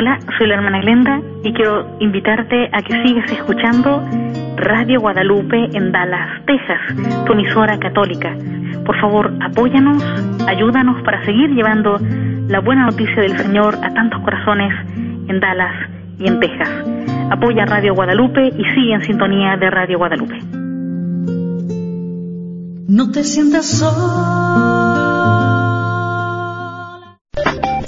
Hola, soy la hermana Glenda y quiero invitarte a que sigas escuchando Radio Guadalupe en Dallas, Texas, tu emisora católica. Por favor, apóyanos, ayúdanos para seguir llevando la buena noticia del Señor a tantos corazones en Dallas y en Texas. Apoya Radio Guadalupe y sigue en sintonía de Radio Guadalupe. No te sientas solo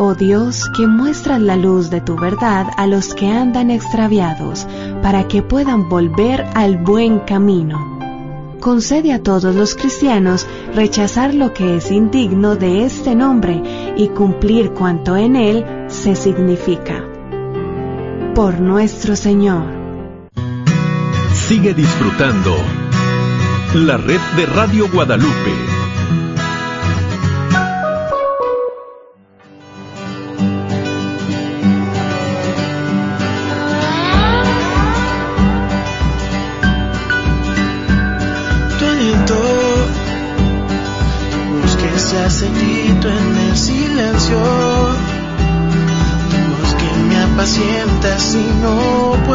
Oh Dios, que muestras la luz de tu verdad a los que andan extraviados, para que puedan volver al buen camino. Concede a todos los cristianos rechazar lo que es indigno de este nombre y cumplir cuanto en él se significa. Por nuestro Señor. Sigue disfrutando la red de Radio Guadalupe.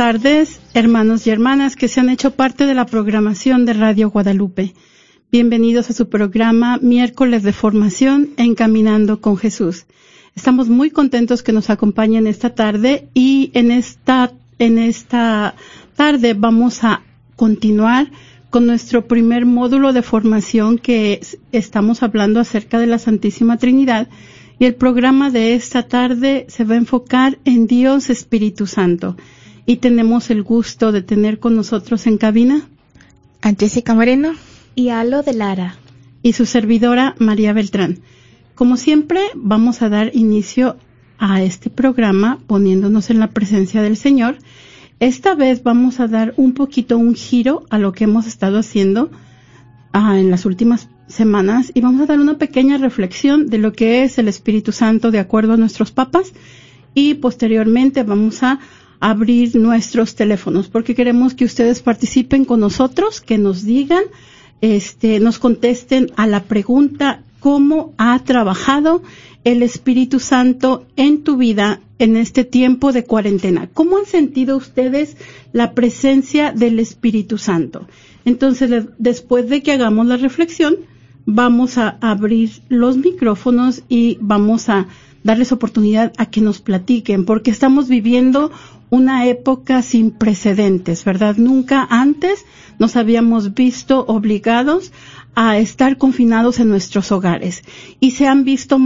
tardes, hermanos y hermanas que se han hecho parte de la programación de Radio Guadalupe. Bienvenidos a su programa Miércoles de Formación Encaminando con Jesús. Estamos muy contentos que nos acompañen esta tarde y en esta, en esta tarde vamos a continuar con nuestro primer módulo de formación que estamos hablando acerca de la Santísima Trinidad y el programa de esta tarde se va a enfocar en Dios Espíritu Santo y tenemos el gusto de tener con nosotros en cabina a Jessica Moreno y a Alo de Lara y su servidora María Beltrán. Como siempre, vamos a dar inicio a este programa poniéndonos en la presencia del Señor. Esta vez vamos a dar un poquito un giro a lo que hemos estado haciendo ah, en las últimas semanas y vamos a dar una pequeña reflexión de lo que es el Espíritu Santo de acuerdo a nuestros papas y posteriormente vamos a abrir nuestros teléfonos porque queremos que ustedes participen con nosotros, que nos digan, este, nos contesten a la pregunta cómo ha trabajado el Espíritu Santo en tu vida en este tiempo de cuarentena. ¿Cómo han sentido ustedes la presencia del Espíritu Santo? Entonces, después de que hagamos la reflexión, vamos a abrir los micrófonos y vamos a darles oportunidad a que nos platiquen, porque estamos viviendo una época sin precedentes, ¿verdad? Nunca antes nos habíamos visto obligados a estar confinados en nuestros hogares y se han visto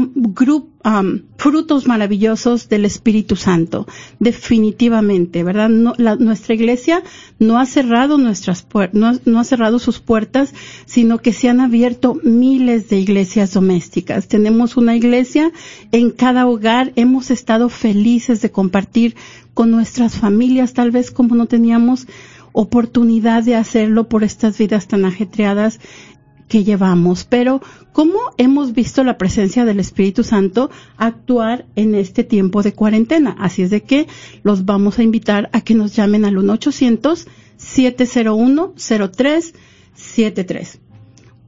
frutos maravillosos del Espíritu Santo, definitivamente, ¿verdad? nuestra iglesia no ha cerrado nuestras no, no ha cerrado sus puertas, sino que se han abierto miles de iglesias domésticas. Tenemos una iglesia en cada hogar, hemos estado felices de compartir con nuestras familias, tal vez como no teníamos oportunidad de hacerlo por estas vidas tan ajetreadas que llevamos, pero ¿cómo hemos visto la presencia del Espíritu Santo actuar en este tiempo de cuarentena? Así es de que los vamos a invitar a que nos llamen al 1-800-701-0373.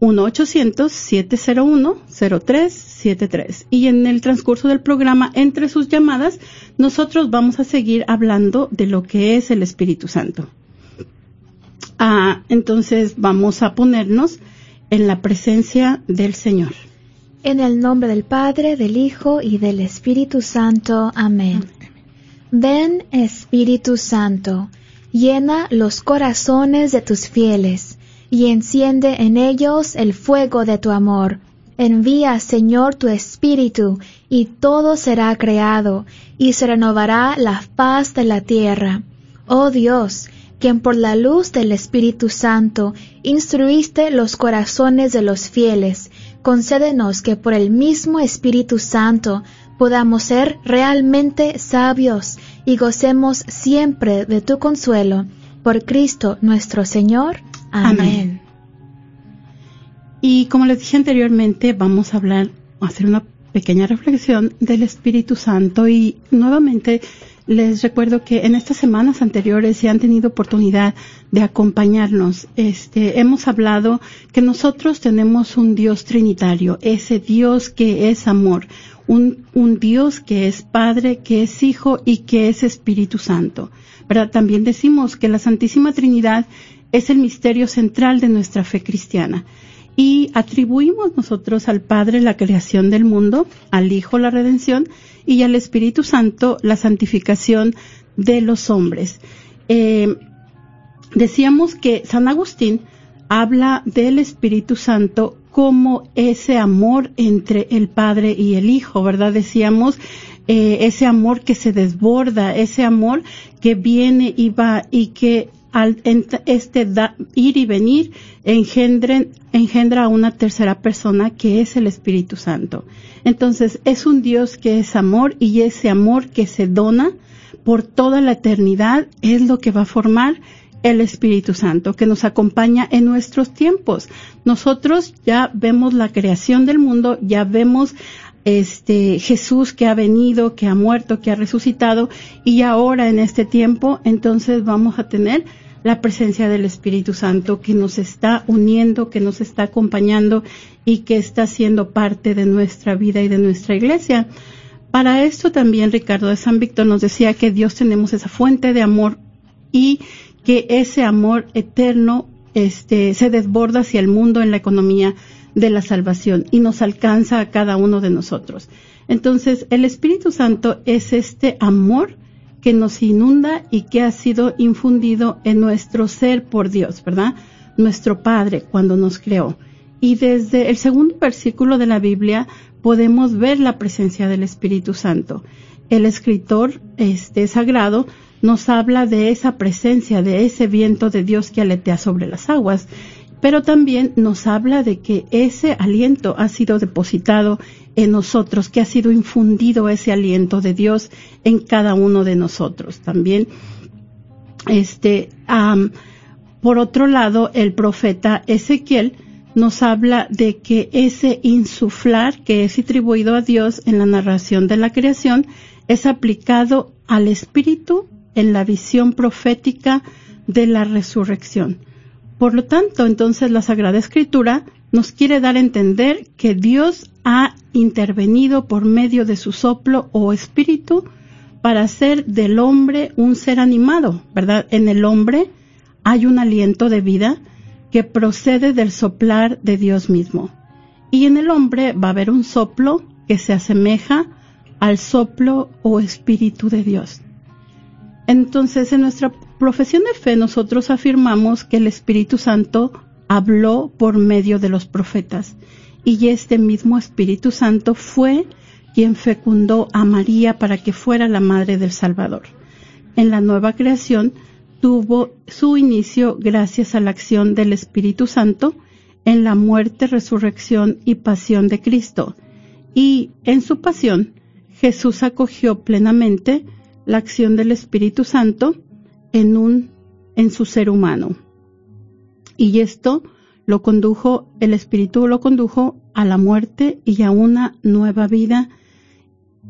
1-800-701-0373. Y en el transcurso del programa, entre sus llamadas, nosotros vamos a seguir hablando de lo que es el Espíritu Santo. Ah, entonces vamos a ponernos en la presencia del Señor. En el nombre del Padre, del Hijo y del Espíritu Santo. Amén. Ven, Espíritu Santo, llena los corazones de tus fieles y enciende en ellos el fuego de tu amor. Envía, Señor, tu Espíritu, y todo será creado, y se renovará la paz de la tierra. Oh Dios, quien por la luz del Espíritu Santo instruiste los corazones de los fieles, concédenos que por el mismo Espíritu Santo podamos ser realmente sabios y gocemos siempre de tu consuelo. Por Cristo nuestro Señor. Amén. Y como les dije anteriormente, vamos a hablar, hacer una pequeña reflexión del Espíritu Santo y nuevamente les recuerdo que en estas semanas anteriores se han tenido oportunidad de acompañarnos. Este, hemos hablado que nosotros tenemos un Dios trinitario, ese Dios que es amor, un, un Dios que es Padre, que es Hijo y que es Espíritu Santo. ¿Verdad? También decimos que la Santísima Trinidad es el misterio central de nuestra fe cristiana y atribuimos nosotros al Padre la creación del mundo, al Hijo la redención y al Espíritu Santo la santificación de los hombres. Eh, decíamos que San Agustín habla del Espíritu Santo como ese amor entre el Padre y el Hijo, ¿verdad? Decíamos eh, ese amor que se desborda, ese amor que viene y va y que al este ir y venir engendren, engendra a una tercera persona que es el Espíritu Santo. Entonces es un Dios que es amor y ese amor que se dona por toda la eternidad es lo que va a formar el Espíritu Santo que nos acompaña en nuestros tiempos. Nosotros ya vemos la creación del mundo, ya vemos este Jesús que ha venido, que ha muerto, que ha resucitado y ahora en este tiempo entonces vamos a tener la presencia del Espíritu Santo que nos está uniendo, que nos está acompañando y que está siendo parte de nuestra vida y de nuestra iglesia. Para esto también Ricardo de San Víctor nos decía que Dios tenemos esa fuente de amor y que ese amor eterno este, se desborda hacia el mundo en la economía de la salvación y nos alcanza a cada uno de nosotros. Entonces, el Espíritu Santo es este amor que nos inunda y que ha sido infundido en nuestro ser por Dios, ¿verdad? Nuestro Padre cuando nos creó. Y desde el segundo versículo de la Biblia podemos ver la presencia del Espíritu Santo. El escritor este sagrado nos habla de esa presencia, de ese viento de Dios que aletea sobre las aguas, pero también nos habla de que ese aliento ha sido depositado en nosotros, que ha sido infundido ese aliento de Dios en cada uno de nosotros. También, este, por otro lado, el profeta Ezequiel nos habla de que ese insuflar que es atribuido a Dios en la narración de la creación es aplicado al espíritu en la visión profética de la resurrección. Por lo tanto, entonces la Sagrada Escritura nos quiere dar a entender que Dios ha intervenido por medio de su soplo o espíritu para hacer del hombre un ser animado, ¿verdad? En el hombre hay un aliento de vida que procede del soplar de Dios mismo. Y en el hombre va a haber un soplo que se asemeja al soplo o espíritu de Dios. Entonces, en nuestra profesión de fe nosotros afirmamos que el Espíritu Santo habló por medio de los profetas y este mismo Espíritu Santo fue quien fecundó a María para que fuera la madre del Salvador. En la nueva creación tuvo su inicio gracias a la acción del Espíritu Santo en la muerte, resurrección y pasión de Cristo. Y en su pasión, Jesús acogió plenamente la acción del Espíritu Santo en un en su ser humano. Y esto lo condujo, el Espíritu lo condujo a la muerte y a una nueva vida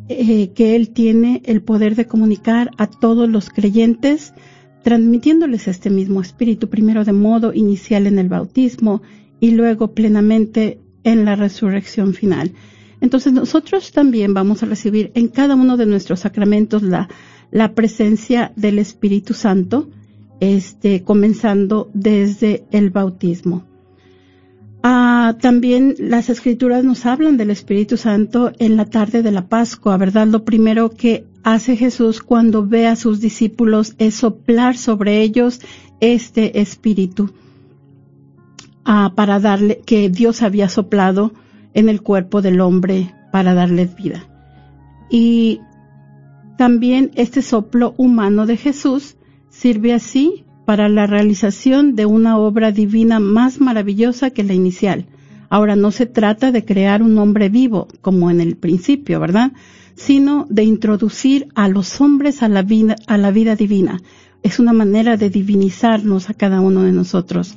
eh, que Él tiene el poder de comunicar a todos los creyentes, transmitiéndoles este mismo Espíritu, primero de modo inicial en el bautismo y luego plenamente en la resurrección final. Entonces nosotros también vamos a recibir en cada uno de nuestros sacramentos la, la presencia del Espíritu Santo, este, comenzando desde el bautismo. Ah, también las escrituras nos hablan del Espíritu Santo en la tarde de la Pascua, ¿verdad? Lo primero que hace Jesús cuando ve a sus discípulos es soplar sobre ellos este Espíritu ah, para darle, que Dios había soplado en el cuerpo del hombre para darles vida. Y también este soplo humano de Jesús sirve así para la realización de una obra divina más maravillosa que la inicial. Ahora no se trata de crear un hombre vivo, como en el principio, ¿verdad? Sino de introducir a los hombres a la vida, a la vida divina. Es una manera de divinizarnos a cada uno de nosotros.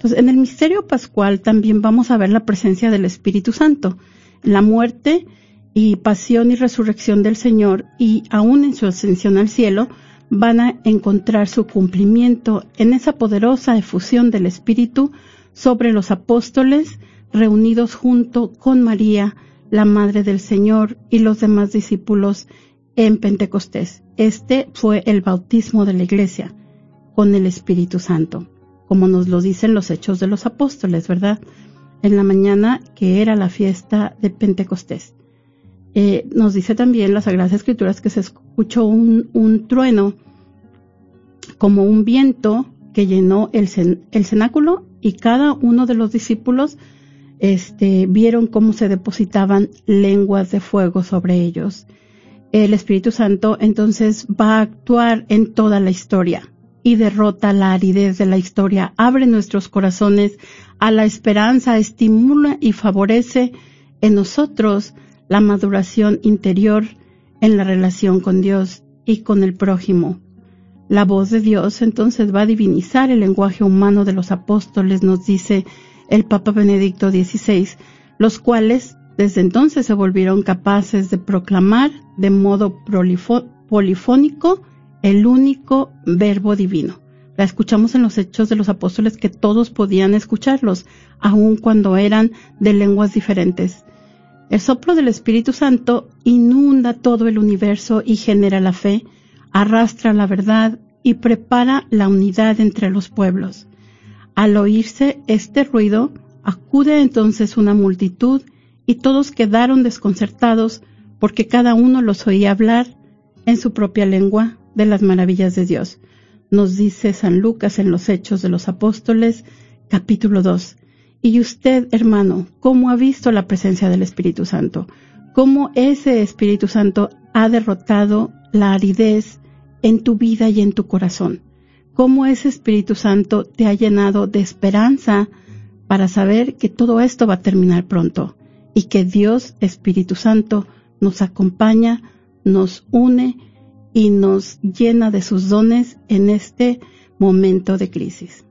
Entonces, en el misterio pascual también vamos a ver la presencia del Espíritu Santo. La muerte y pasión y resurrección del Señor y aún en su ascensión al cielo, van a encontrar su cumplimiento en esa poderosa efusión del Espíritu sobre los apóstoles reunidos junto con María, la Madre del Señor y los demás discípulos en Pentecostés. Este fue el bautismo de la Iglesia con el Espíritu Santo, como nos lo dicen los hechos de los apóstoles, ¿verdad? En la mañana que era la fiesta de Pentecostés. Eh, nos dice también las Sagradas Escrituras que se escuchó un, trueno como un viento que llenó el, cenáculo y cada uno de los discípulos este, vieron cómo se depositaban lenguas de fuego sobre ellos. El Espíritu Santo entonces va a actuar en toda la historia y derrota la aridez de la historia, abre nuestros corazones a la esperanza, estimula y favorece en nosotros la maduración interior en la relación con Dios y con el prójimo. La voz de Dios entonces va a divinizar el lenguaje humano de los apóstoles, nos dice el Papa Benedicto XVI, los cuales desde entonces se volvieron capaces de proclamar de modo polifónico el único verbo divino. La escuchamos en los hechos de los apóstoles que todos podían escucharlos, aun cuando eran de lenguas diferentes. El soplo del Espíritu Santo inunda todo el universo y genera la fe, arrastra la verdad y prepara la unidad entre los pueblos. Al oírse este ruido, acude entonces una multitud y todos quedaron desconcertados porque cada uno los oía hablar en su propia lengua de las maravillas de Dios. Nos dice San Lucas en los Hechos de los Apóstoles, capítulo 2. Y usted, hermano, ¿cómo ha visto la presencia del Espíritu Santo? ¿Cómo ese Espíritu Santo ha derrotado la aridez en tu vida y en tu corazón? ¿Cómo ese Espíritu Santo te ha llenado de esperanza para saber que todo esto va a terminar pronto y que Dios, Espíritu Santo, nos acompaña, nos une y nos llena de sus dones en este momento de crisis?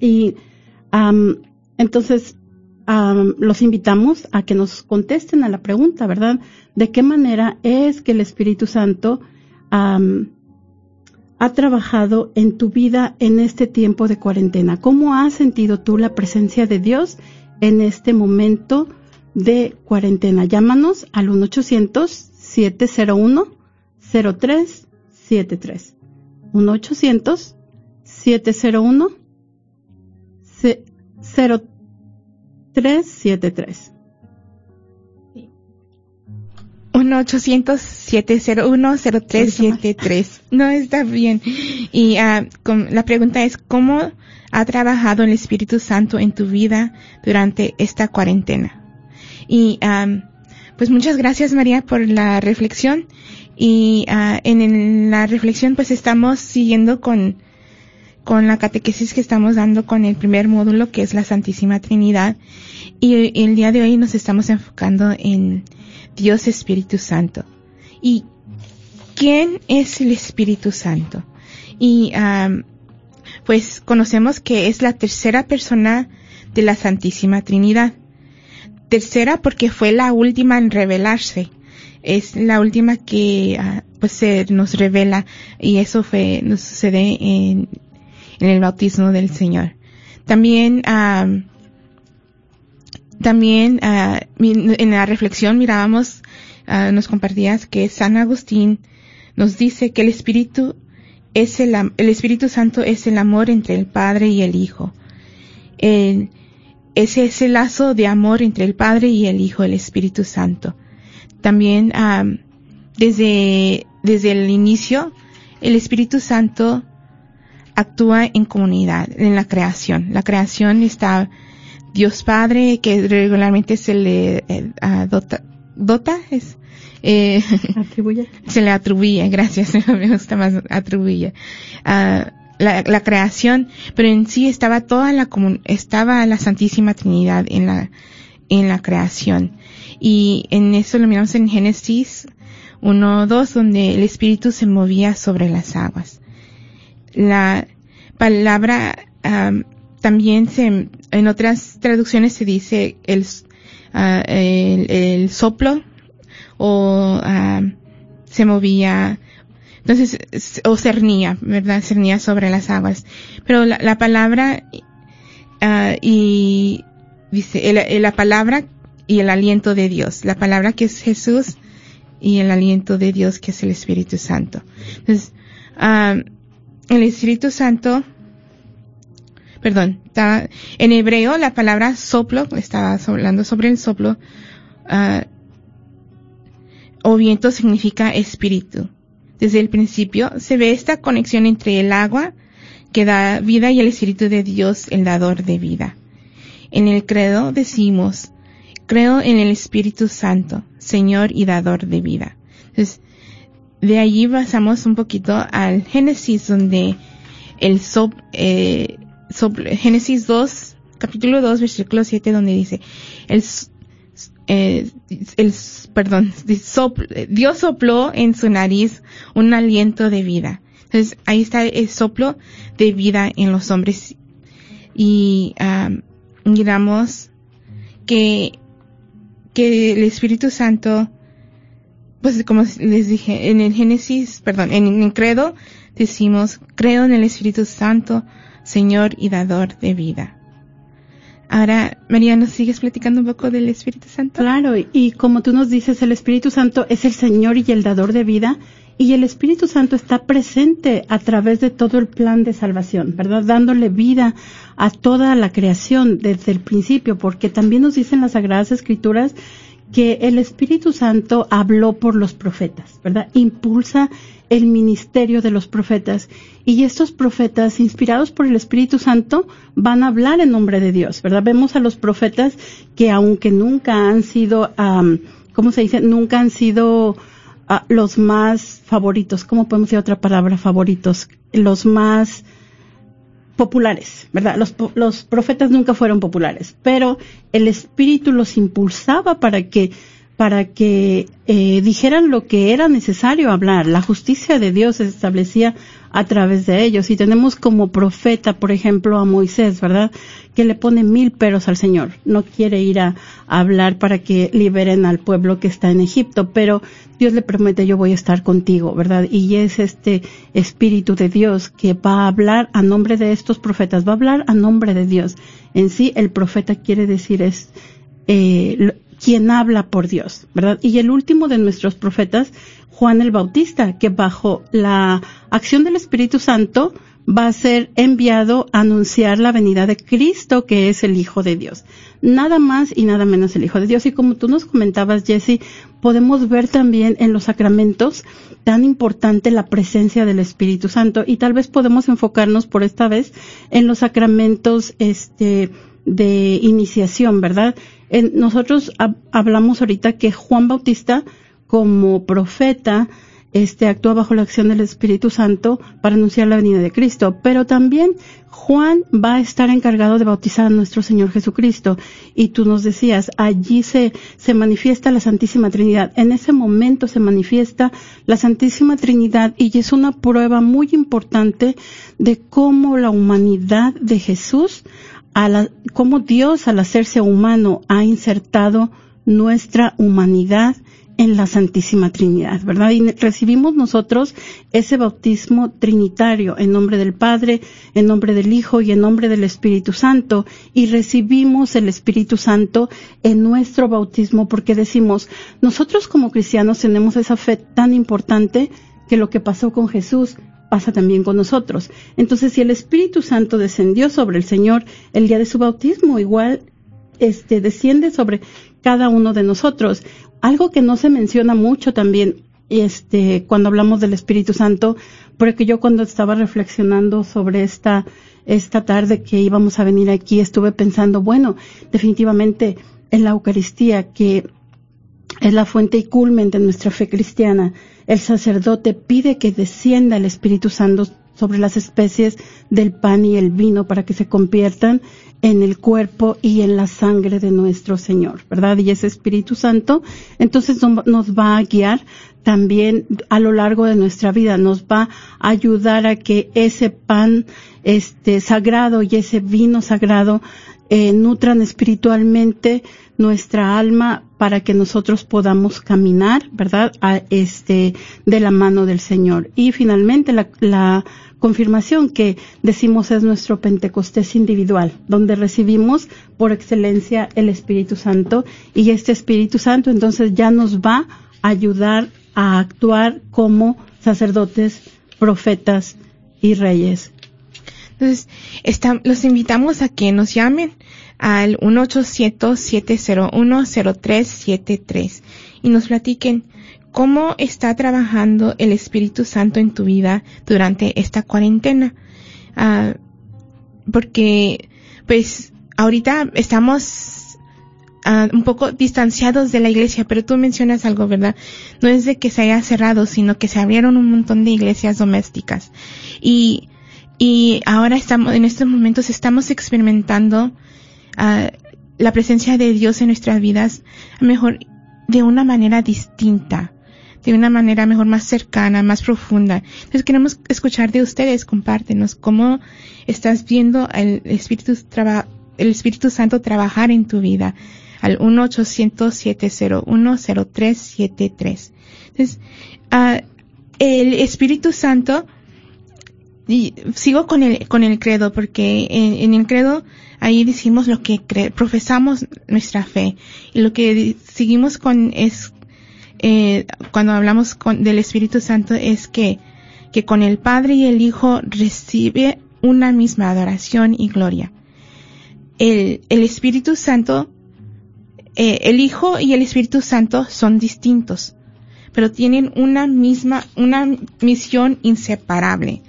Y entonces los invitamos a que nos contesten a la pregunta, ¿verdad? ¿De qué manera es que el Espíritu Santo ha trabajado en tu vida en este tiempo de cuarentena? ¿Cómo has sentido tú la presencia de Dios en este momento de cuarentena? Llámanos al 1-800-701-0373. 1-800-701 0373. 1-800-701-0373. No, está bien. Y ah, la pregunta es, ¿cómo ha trabajado el Espíritu Santo en tu vida durante esta cuarentena? Y pues muchas gracias María por la reflexión. Y ah, en, la reflexión pues estamos siguiendo con, con la catequesis que estamos dando con el primer módulo que es la Santísima Trinidad. Y el día de hoy nos estamos enfocando en Dios Espíritu Santo. ¿Y quién es el Espíritu Santo? Y pues conocemos que es la tercera persona de la Santísima Trinidad. Tercera porque fue la última en revelarse. Es la última que ah, pues se nos revela y eso fue nos sucede en, en el bautismo del Señor. También también uh, en la reflexión mirábamos, uh, nos compartías que San Agustín nos dice que el Espíritu es el, el Espíritu Santo es el amor entre el Padre y el Hijo. El, ese es el lazo de amor entre el Padre y el Hijo, el Espíritu Santo. También um, desde, desde el inicio, el Espíritu Santo actúa en comunidad, en la creación. La creación está Dios Padre, que regularmente se le eh, dota, dota, es, eh, atribuye. se le atribuye, gracias, me gusta más atribuye. Ah, la, la, creación, pero en sí estaba toda la estaba la Santísima Trinidad en la, en la creación. Y en eso lo miramos en Génesis 1, 2, donde el Espíritu se movía sobre las aguas. La palabra, también se, en otras traducciones se dice el, uh, el, el, soplo o uh, se movía, entonces, o cernía, ¿verdad? Cernía sobre las aguas. Pero la, la palabra uh, y dice, el, la palabra y el aliento de Dios, la palabra que es Jesús y el aliento de Dios que es el Espíritu Santo. Entonces, el Espíritu Santo perdón, en hebreo la palabra soplo, estaba hablando sobre el soplo, uh, o viento significa espíritu. Desde el principio se ve esta conexión entre el agua que da vida y el espíritu de Dios, el dador de vida. En el credo decimos, creo en el Espíritu Santo, Señor y dador de vida. Entonces, de allí pasamos un poquito al Génesis donde el sop, eh, Génesis 2, capítulo 2, versículo 7, donde dice, eh, el perdón, Dios sopló en su nariz un aliento de vida. Entonces, ahí está el soplo de vida en los hombres. Y miramos que, que el Espíritu Santo, pues como les dije, en el Génesis, perdón, en el credo decimos, creo en el Espíritu Santo, Señor y dador de vida. Ahora, María, ¿nos sigues platicando un poco del Espíritu Santo? Claro, y como tú nos dices, el Espíritu Santo es el Señor y el dador de vida, y el Espíritu Santo está presente a través de todo el plan de salvación, ¿verdad? Dándole vida a toda la creación desde el principio, porque también nos dicen las Sagradas Escrituras que el Espíritu Santo habló por los profetas, ¿verdad? Impulsa el ministerio de los profetas y estos profetas inspirados por el Espíritu Santo van a hablar en nombre de Dios, ¿verdad? Vemos a los profetas que aunque nunca han sido, ¿cómo se dice? Nunca han sido ah, los más favoritos, ¿cómo podemos decir otra palabra favoritos? Los más populares, ¿verdad? Los, los profetas nunca fueron populares, pero el Espíritu los impulsaba para que para que eh, dijeran lo que era necesario hablar. La justicia de Dios se establecía a través de ellos. Y tenemos como profeta, por ejemplo, a Moisés, ¿verdad? Que le pone mil peros al Señor. No quiere ir a, hablar para que liberen al pueblo que está en Egipto, pero Dios le promete yo voy a estar contigo, ¿verdad? Y es este Espíritu de Dios que va a hablar a nombre de estos profetas, va a hablar a nombre de Dios. En sí, el profeta quiere decir es, eh, quien habla por Dios, ¿verdad? Y el último de nuestros profetas, Juan el Bautista, que bajo la acción del Espíritu Santo va a ser enviado a anunciar la venida de Cristo, que es el Hijo de Dios. Nada más y nada menos el Hijo de Dios. Y como tú nos comentabas, Jesse, podemos ver también en los sacramentos tan importante la presencia del Espíritu Santo y tal vez podemos enfocarnos por esta vez en los sacramentos este de iniciación, ¿verdad? nosotros hablamos ahorita que Juan Bautista como profeta este actúa bajo la acción del Espíritu Santo para anunciar la venida de Cristo, pero también Juan va a estar encargado de bautizar a nuestro Señor Jesucristo. Y tú nos decías, allí se, se manifiesta la Santísima Trinidad. En ese momento se manifiesta la Santísima Trinidad y es una prueba muy importante de cómo la humanidad de Jesús, a la, cómo Dios al hacerse humano ha insertado nuestra humanidad en la Santísima Trinidad, ¿verdad? Y recibimos nosotros ese bautismo trinitario en nombre del Padre, en nombre del Hijo y en nombre del Espíritu Santo. Y recibimos el Espíritu Santo en nuestro bautismo porque decimos, nosotros como cristianos tenemos esa fe tan importante que lo que pasó con Jesús pasa también con nosotros. Entonces, si el Espíritu Santo descendió sobre el Señor el día de su bautismo, igual este desciende sobre cada uno de nosotros. Algo que no se menciona mucho también, este, cuando hablamos del Espíritu Santo, porque yo cuando estaba reflexionando sobre esta, esta tarde que íbamos a venir aquí, estuve pensando, bueno, definitivamente en la Eucaristía, que es la fuente y culmen de nuestra fe cristiana, el sacerdote pide que descienda el Espíritu Santo sobre las especies del pan y el vino para que se conviertan en el cuerpo y en la sangre de nuestro Señor, ¿verdad? Y ese Espíritu Santo, entonces nos va a guiar también a lo largo de nuestra vida, nos va a ayudar a que ese pan este sagrado y ese vino sagrado eh, nutran espiritualmente nuestra alma para que nosotros podamos caminar, ¿verdad? A este, de la mano del Señor. Y finalmente la, la confirmación que decimos es nuestro Pentecostés individual, donde recibimos por excelencia el Espíritu Santo y este Espíritu Santo entonces ya nos va a ayudar a actuar como sacerdotes, profetas y reyes. Entonces, los invitamos a que nos llamen al 1-800-701-0373 y nos platiquen ¿Cómo está trabajando el Espíritu Santo en tu vida durante esta cuarentena? Ah, porque, pues, ahorita estamos ah, un poco distanciados de la iglesia, pero tú mencionas algo, ¿verdad? No es de que se haya cerrado, sino que se abrieron un montón de iglesias domésticas. Y, y ahora estamos, en estos momentos estamos experimentando ah, la presencia de Dios en nuestras vidas, mejor de una manera distinta de una manera mejor más cercana, más profunda. Entonces queremos escuchar de ustedes, compártenos cómo estás viendo el Espíritu, el Espíritu Santo trabajar en tu vida al 1-800-701-0373. Entonces, uh, el Espíritu Santo, y sigo con el, con el credo, porque en, el credo ahí decimos lo que profesamos nuestra fe, y lo que seguimos con es eh, cuando hablamos con, del Espíritu Santo es que, que con el Padre y el Hijo recibe una misma adoración y gloria. El, el Espíritu Santo, eh, el Hijo y el Espíritu Santo son distintos, pero tienen una misma, una misión inseparable.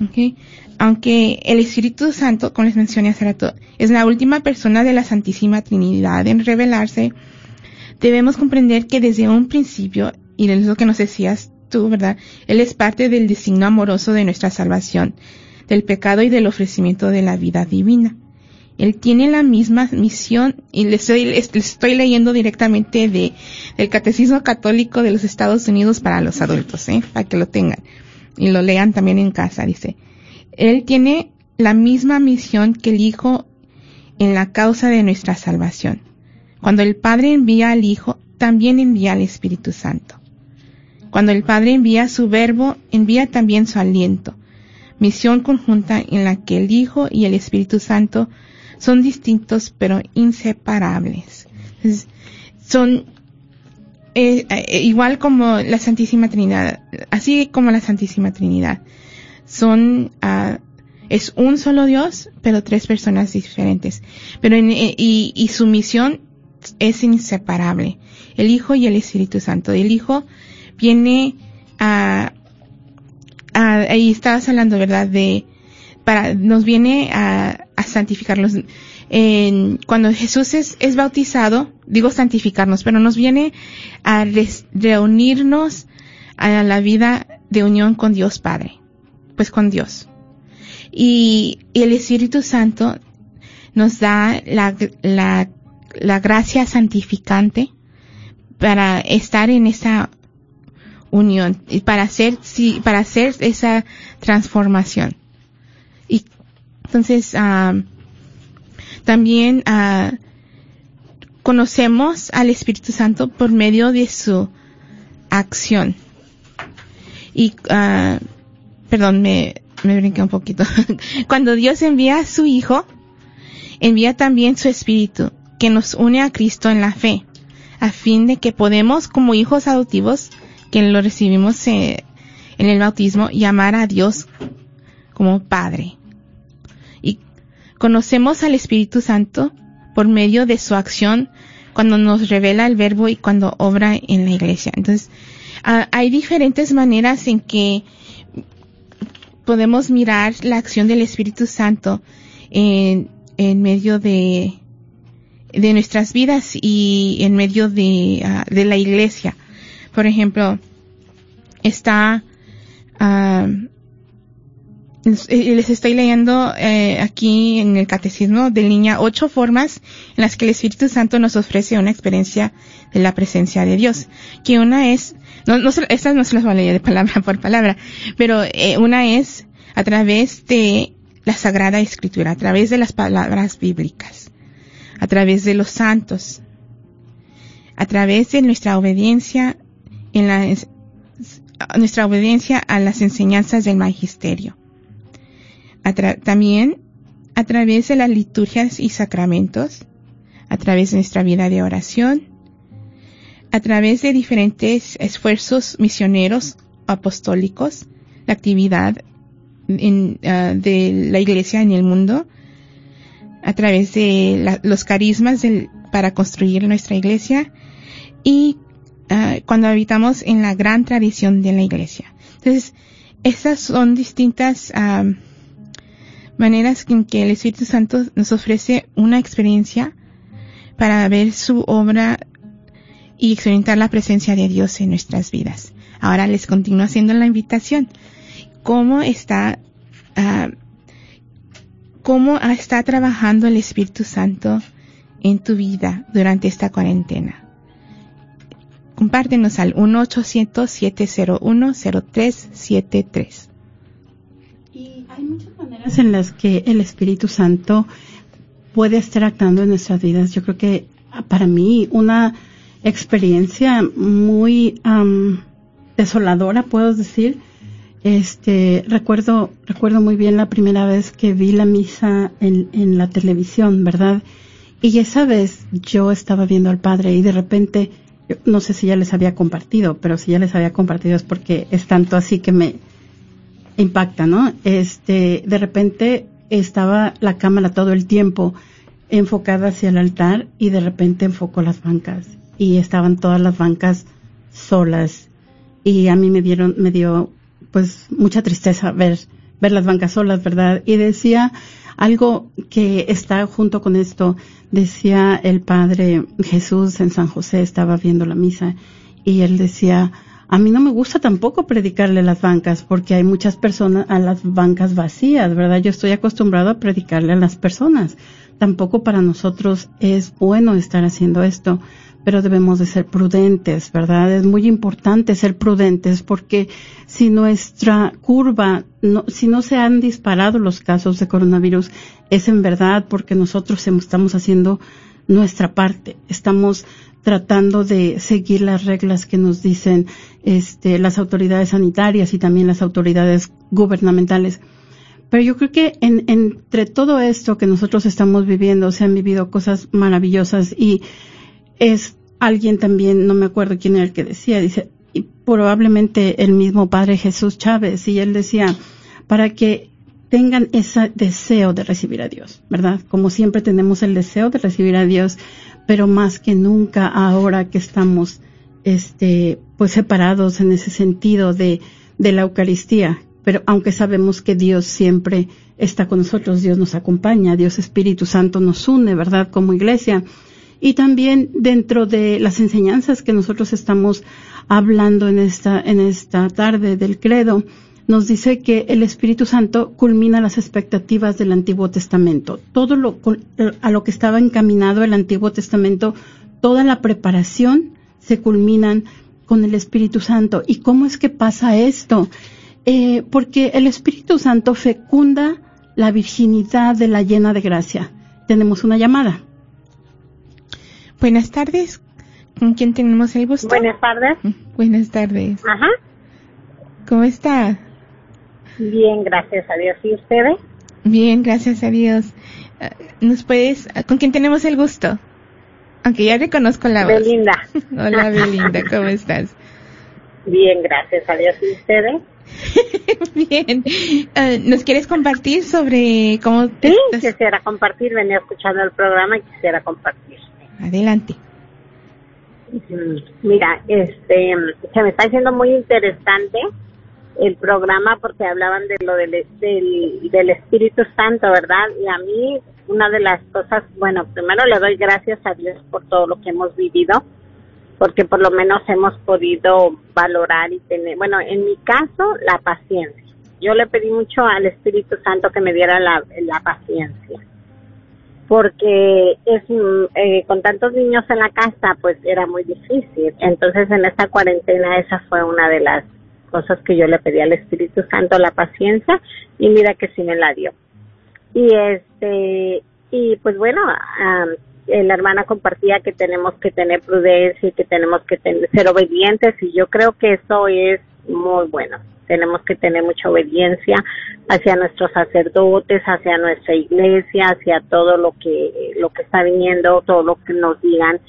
¿Okay? Aunque el Espíritu Santo, como les mencioné hace rato, es la última persona de la Santísima Trinidad en revelarse, debemos comprender que desde un principio, y es lo que nos decías tú, ¿verdad? Él es parte del designio amoroso de nuestra salvación, del pecado y del ofrecimiento de la vida divina. Él tiene la misma misión, y le estoy, estoy leyendo directamente de, del Catecismo Católico de los Estados Unidos para los adultos, ¿eh? para que lo tengan. Y lo lean también en casa, dice. Él tiene la misma misión que el Hijo en la causa de nuestra salvación. Cuando el Padre envía al Hijo, también envía al Espíritu Santo. Cuando el Padre envía su verbo, envía también su aliento. Misión conjunta en la que el Hijo y el Espíritu Santo son distintos pero inseparables. son eh, igual como la Santísima Trinidad, así como la Santísima Trinidad. Son, uh, Es un solo Dios, pero tres personas diferentes. Pero en, eh, y, y su misión es inseparable. El Hijo y el Espíritu Santo. El Hijo viene a, a ahí estabas hablando, ¿verdad? De, para, nos viene a, a santificarnos. En, cuando Jesús es, bautizado, digo santificarnos, pero nos viene a reunirnos a la vida de unión con Dios Padre, pues con Dios. Y, y el Espíritu Santo nos da la, la, la gracia santificante para estar en esa unión y para hacer, sí, para hacer esa transformación. Y entonces, ah, también ah, conocemos al Espíritu Santo por medio de su acción. Y, ah, perdón, me, me brinqué un poquito. Cuando Dios envía a su Hijo, envía también su Espíritu, que nos une a Cristo en la fe, a fin de que podemos, como hijos adoptivos, que lo recibimos eh, en el bautismo, llamar a Dios como Padre. Conocemos al Espíritu Santo por medio de su acción cuando nos revela el verbo y cuando obra en la iglesia. Entonces, hay diferentes maneras en que podemos mirar la acción del Espíritu Santo en, en medio de, de nuestras vidas y en medio de, ah, de la iglesia. Por ejemplo, está, ah, les estoy leyendo eh, aquí en el catecismo de línea ocho formas en las que el Espíritu Santo nos ofrece una experiencia de la presencia de Dios. Que una es, no, no estas no se las voy a leer de palabra por palabra, pero eh, una es a través de la Sagrada Escritura, a través de las palabras bíblicas, a través de los santos, a través de nuestra obediencia en la, nuestra obediencia a las enseñanzas del magisterio. También a través de las liturgias y sacramentos, a través de nuestra vida de oración, a través de diferentes esfuerzos misioneros apostólicos, la actividad en, ah, de la iglesia en el mundo, a través de la- los carismas para construir nuestra iglesia y ah, cuando habitamos en la gran tradición de la iglesia. Entonces, estas son distintas ah, maneras en que el Espíritu Santo nos ofrece una experiencia para ver su obra y experimentar la presencia de Dios en nuestras vidas. Ahora les continúo haciendo la invitación. ¿Cómo está, ah, cómo está trabajando el Espíritu Santo en tu vida durante esta cuarentena? Compártenos al 1-800-701-0373. Y hay muchas maneras en las que el Espíritu Santo puede estar actuando en nuestras vidas. Yo creo que ah, para mí una experiencia muy am, desoladora, puedo decir. Este, recuerdo, recuerdo muy bien la primera vez que vi la misa en, en la televisión, ¿verdad? Y esa vez yo estaba viendo al Padre y de repente, no sé si ya les había compartido, pero si ya les había compartido es porque es tanto así que me, impacta, ¿no? Este, de repente estaba la cámara todo el tiempo enfocada hacia el altar y de repente enfocó las bancas y estaban todas las bancas solas y a mí me dieron, me dio pues mucha tristeza ver, ver las bancas solas, ¿verdad? Y decía algo que está junto con esto, decía el Padre Jesús en San José, estaba viendo la misa y él decía, a mí no me gusta tampoco predicarle a las bancas porque hay muchas personas a las bancas vacías, ¿verdad? Yo estoy acostumbrado a predicarle a las personas. Tampoco para nosotros es bueno estar haciendo esto, pero debemos de ser prudentes, ¿verdad? Es muy importante ser prudentes porque si nuestra curva, no, si no se han disparado los casos de coronavirus, es en verdad porque nosotros estamos haciendo nuestra parte. Estamos tratando de seguir las reglas que nos dicen este, las autoridades sanitarias y también las autoridades gubernamentales. Pero yo creo que en, entre todo esto que nosotros estamos viviendo se han vivido cosas maravillosas y es alguien también, no me acuerdo quién era el que decía, dice, y probablemente el mismo Padre Jesús Chávez, y él decía, para que tengan ese deseo de recibir a Dios, ¿verdad? Como siempre tenemos el deseo de recibir a Dios, pero más que nunca ahora que estamos, este, pues separados en ese sentido de, de la Eucaristía, pero aunque sabemos que Dios siempre está con nosotros, Dios nos acompaña, Dios Espíritu Santo nos une, ¿verdad? Como iglesia. Y también dentro de las enseñanzas que nosotros estamos hablando en esta, en esta tarde del credo, nos dice que el Espíritu Santo culmina las expectativas del Antiguo Testamento. Todo lo, a lo que estaba encaminado el Antiguo Testamento, toda la preparación se culminan con el Espíritu Santo. ¿Y cómo es que pasa esto? Eh, porque el Espíritu Santo fecunda la virginidad de la llena de gracia. Tenemos una llamada. Buenas tardes. ¿Con quién tenemos el gusto? Buenas tardes. Buenas tardes. Ajá. ¿Cómo está? Bien, gracias a Dios. ¿Y ustedes? Bien, gracias a Dios. Ah, ¿Nos puedes, con quién tenemos el gusto? Aunque ya reconozco la voz. Belinda. Hola, Belinda, ¿cómo estás? Bien, gracias a Dios. ¿Y ustedes? Bien. Ah, ¿Nos quieres compartir sobre cómo te Sí, quisiera compartir. Venía escuchando el programa y quisiera compartir. Adelante. Mira, este, se me está haciendo muy interesante el programa porque hablaban de lo del, del, Espíritu Santo, ¿verdad? Y a mí una de las cosas, bueno, primero le doy gracias a Dios por todo lo que hemos vivido, porque por lo menos hemos podido valorar y tener, bueno, en mi caso, la paciencia. Yo le pedí mucho al Espíritu Santo que me diera la, la paciencia, porque es eh, con tantos niños en la casa, pues era muy difícil. Entonces, en esta cuarentena, esa fue una de las cosas que yo le pedí al Espíritu Santo, la paciencia, y mira que sí me la dio. Y este, y pues bueno, la hermana compartía que tenemos que tener prudencia y que tenemos que ser obedientes y yo creo que eso es muy bueno. Tenemos que tener mucha obediencia hacia nuestros sacerdotes, hacia nuestra iglesia, hacia todo lo que lo que está viniendo, todo lo que nos digan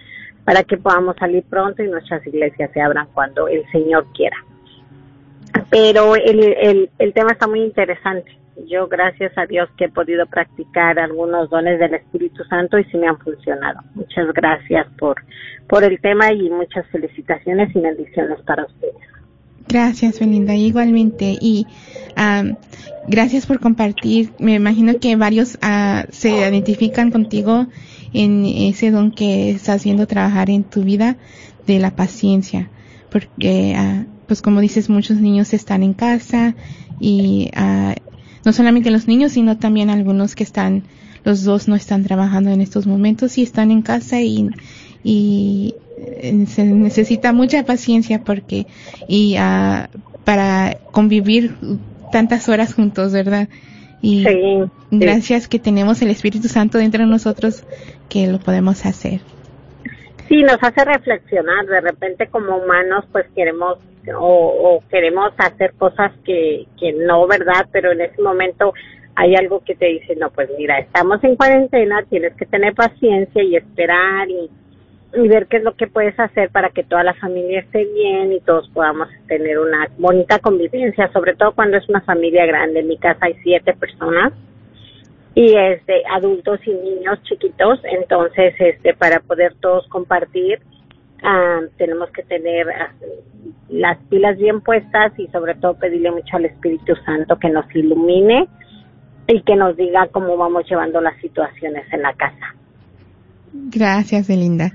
para que podamos salir pronto y nuestras iglesias se abran cuando el Señor quiera pero el, el, tema está muy interesante. Yo, gracias a Dios, que he podido practicar algunos dones del Espíritu Santo y sí me han funcionado. Muchas gracias por, por el tema y muchas felicitaciones y bendiciones para ustedes. Gracias, Belinda, igualmente. Y gracias por compartir. Me imagino que varios uh, se identifican contigo en ese don que estás viendo trabajar en tu vida de la paciencia, porque uh, pues como dices, muchos niños están en casa y uh, no solamente los niños, sino también algunos que están, los dos no están trabajando en estos momentos y están en casa y, y eh, se necesita mucha paciencia porque y uh, para convivir tantas horas juntos, ¿verdad? Y gracias que tenemos el Espíritu Santo dentro de nosotros que lo podemos hacer. Sí, nos hace reflexionar. De repente como humanos pues queremos o, queremos hacer cosas que, que no, ¿verdad? Pero en ese momento hay algo que te dice, no, pues mira, estamos en cuarentena, tienes que tener paciencia y esperar y, y ver qué es lo que puedes hacer para que toda la familia esté bien y todos podamos tener una bonita convivencia, sobre todo cuando es una familia grande. En mi casa hay siete personas y este adultos y niños chiquitos, entonces este para poder todos compartir Ah, tenemos que tener ah, las pilas bien puestas y sobre todo pedirle mucho al Espíritu Santo que nos ilumine y que nos diga cómo vamos llevando las situaciones en la casa. Gracias, Belinda.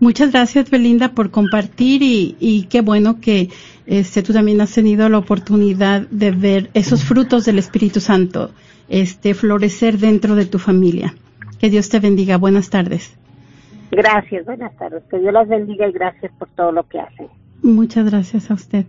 Muchas gracias, Belinda, por compartir y, y qué bueno que este, tú también has tenido la oportunidad de ver esos frutos del Espíritu Santo este, florecer dentro de tu familia. Que Dios te bendiga. Buenas tardes. Gracias, buenas tardes. Que Dios las bendiga y gracias por todo lo que hacen. Muchas gracias a usted.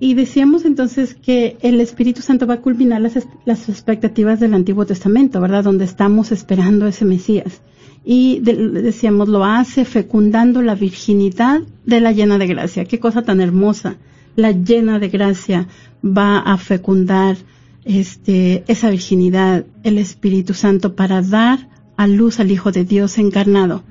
Y decíamos entonces que el Espíritu Santo va a culminar las, las expectativas del Antiguo Testamento, ¿verdad? Donde estamos esperando ese Mesías. Y decíamos, lo hace fecundando la virginidad de la llena de gracia. Qué cosa tan hermosa. La llena de gracia va a fecundar este, esa virginidad, el Espíritu Santo, para dar a luz al Hijo de Dios encarnado.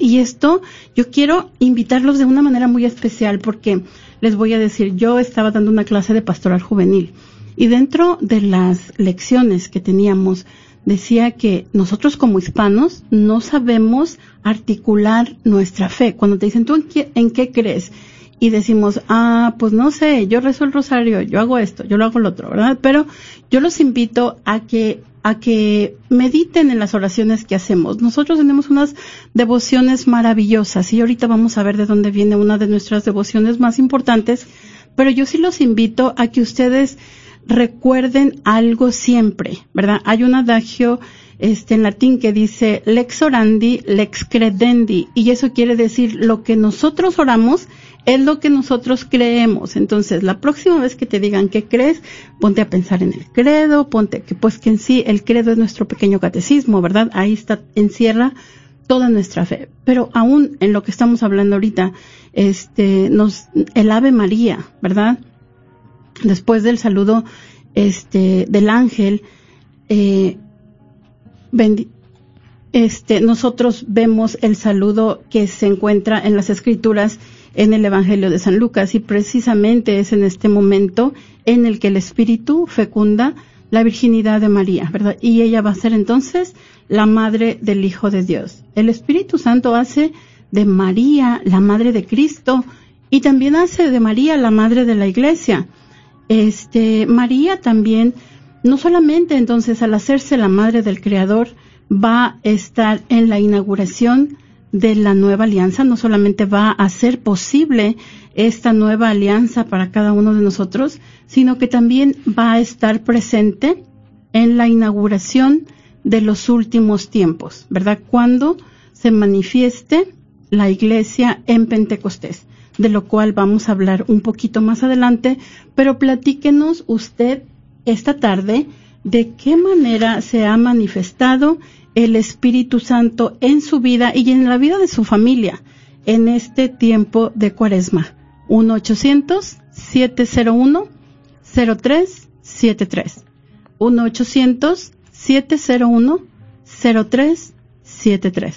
Y esto yo quiero invitarlos de una manera muy especial porque les voy a decir, yo estaba dando una clase de pastoral juvenil Y dentro de las lecciones que teníamos, decía que nosotros como hispanos no sabemos articular nuestra fe. Cuando te dicen, ¿tú en qué, en qué crees? Y decimos, ah, pues no sé, yo rezo el rosario, yo hago esto, yo lo hago lo otro, ¿verdad? Pero yo los invito a que a que mediten en las oraciones que hacemos. Nosotros tenemos unas devociones maravillosas y ahorita vamos a ver de dónde viene una de nuestras devociones más importantes, pero yo sí los invito a que ustedes recuerden algo siempre, ¿verdad? Hay un adagio este, en latín que dice lex orandi, lex credendi, y eso quiere decir lo que nosotros oramos es lo que nosotros creemos. Entonces, la próxima vez que te digan qué crees, ponte a pensar en el credo, ponte que pues que en sí el credo es nuestro pequeño catecismo, ¿verdad? Ahí está, encierra toda nuestra fe. Pero aún en lo que estamos hablando ahorita, este, nos, el Ave María, ¿verdad? después del saludo este, del ángel, eh, este, nosotros vemos el saludo que se encuentra en las escrituras en el Evangelio de San Lucas y precisamente es en este momento en el que el Espíritu fecunda la virginidad de María, ¿verdad? Y ella va a ser entonces la madre del Hijo de Dios. El Espíritu Santo hace de María la madre de Cristo y también hace de María la madre de la Iglesia este, María también, no solamente entonces al hacerse la madre del Creador, va a estar en la inauguración de la nueva alianza, no solamente va a hacer posible esta nueva alianza para cada uno de nosotros, sino que también va a estar presente en la inauguración de los últimos tiempos, ¿verdad? Cuando se manifieste la iglesia en Pentecostés de lo cual vamos a hablar un poquito más adelante, pero platíquenos usted esta tarde de qué manera se ha manifestado el Espíritu Santo en su vida y en la vida de su familia en este tiempo de cuaresma. 1-800-701-0373. 1-800-701-0373.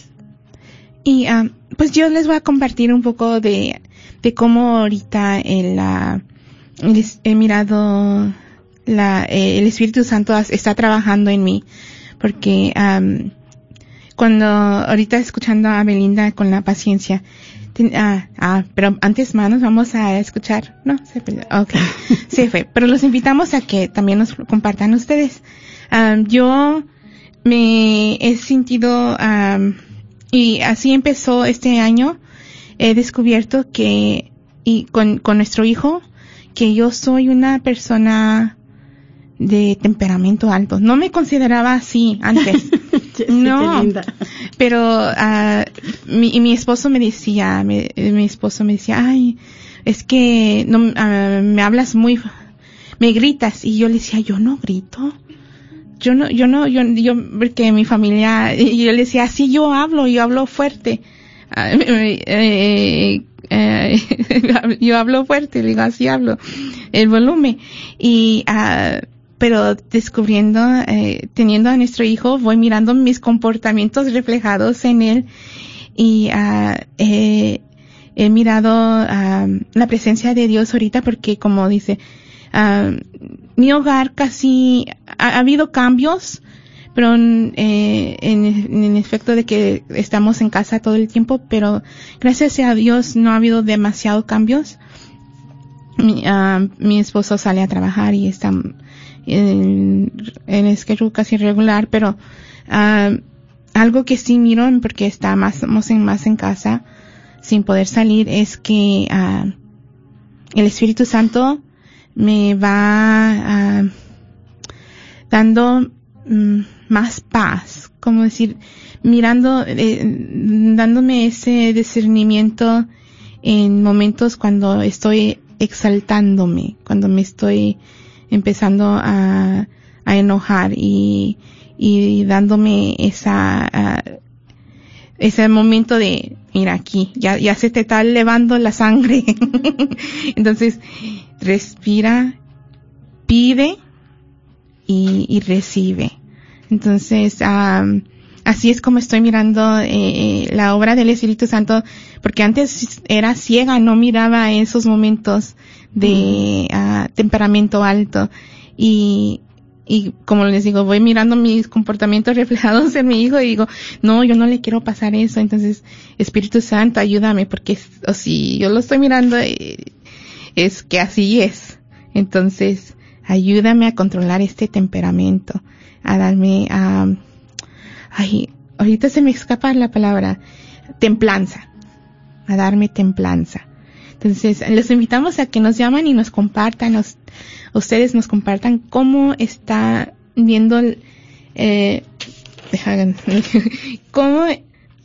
Y uh, pues yo les voy a compartir un poco de de cómo ahorita el, he mirado la, eh, el Espíritu Santo está trabajando en mí, porque cuando ahorita escuchando a Belinda con la paciencia, ah, ah, pero antes manos vamos a escuchar, no, se okay, se fue, pero los invitamos a que también nos compartan ustedes. yo me he sentido, y así empezó este año, he descubierto que, y con, con nuestro hijo, que yo soy una persona de temperamento alto. No me consideraba así antes. no, pero uh, mi, mi esposo me decía, mi, mi esposo me decía, ay, es que no, uh, me hablas muy, me gritas y yo le decía, yo no grito. Yo no, yo no, yo, yo, porque mi familia, y yo le decía, sí, yo hablo, yo hablo fuerte. Ah, eh, eh, yo hablo fuerte, digo así hablo, el volumen. Y, uh, pero descubriendo, eh, teniendo a nuestro hijo, voy mirando mis comportamientos reflejados en él y eh, he mirado la presencia de Dios ahorita porque como dice, mi hogar casi ha habido cambios, pero eh, en, en, efecto de que estamos en casa todo el tiempo, pero gracias a Dios no ha habido demasiados cambios. Mi, uh, mi esposo sale a trabajar y está en, en schedule casi regular, pero uh, algo que sí miro porque está más, en, más en casa sin poder salir es que uh, el Espíritu Santo me va dando mm, más paz, como decir, mirando, eh, dándome ese discernimiento en momentos cuando estoy exaltándome, cuando me estoy empezando a, a enojar y, y dándome esa, ese momento de, mira aquí, ya, ya se te está elevando la sangre. Entonces, respira, pide y, y recibe. Entonces, así es como estoy mirando eh, eh, la obra del Espíritu Santo, porque antes era ciega, no miraba esos momentos de ah, temperamento alto. Y, y como les digo, voy mirando mis comportamientos reflejados en mi hijo y digo, no, yo no le quiero pasar eso. Entonces, Espíritu Santo, ayúdame, porque o si yo lo estoy mirando, eh, es que así es. Entonces, ayúdame a controlar este temperamento, a darme, a, ay, ahorita se me escapa la palabra, templanza, a darme templanza. Entonces, les invitamos a que nos llaman y nos compartan, ustedes nos compartan cómo está viendo, eh, cómo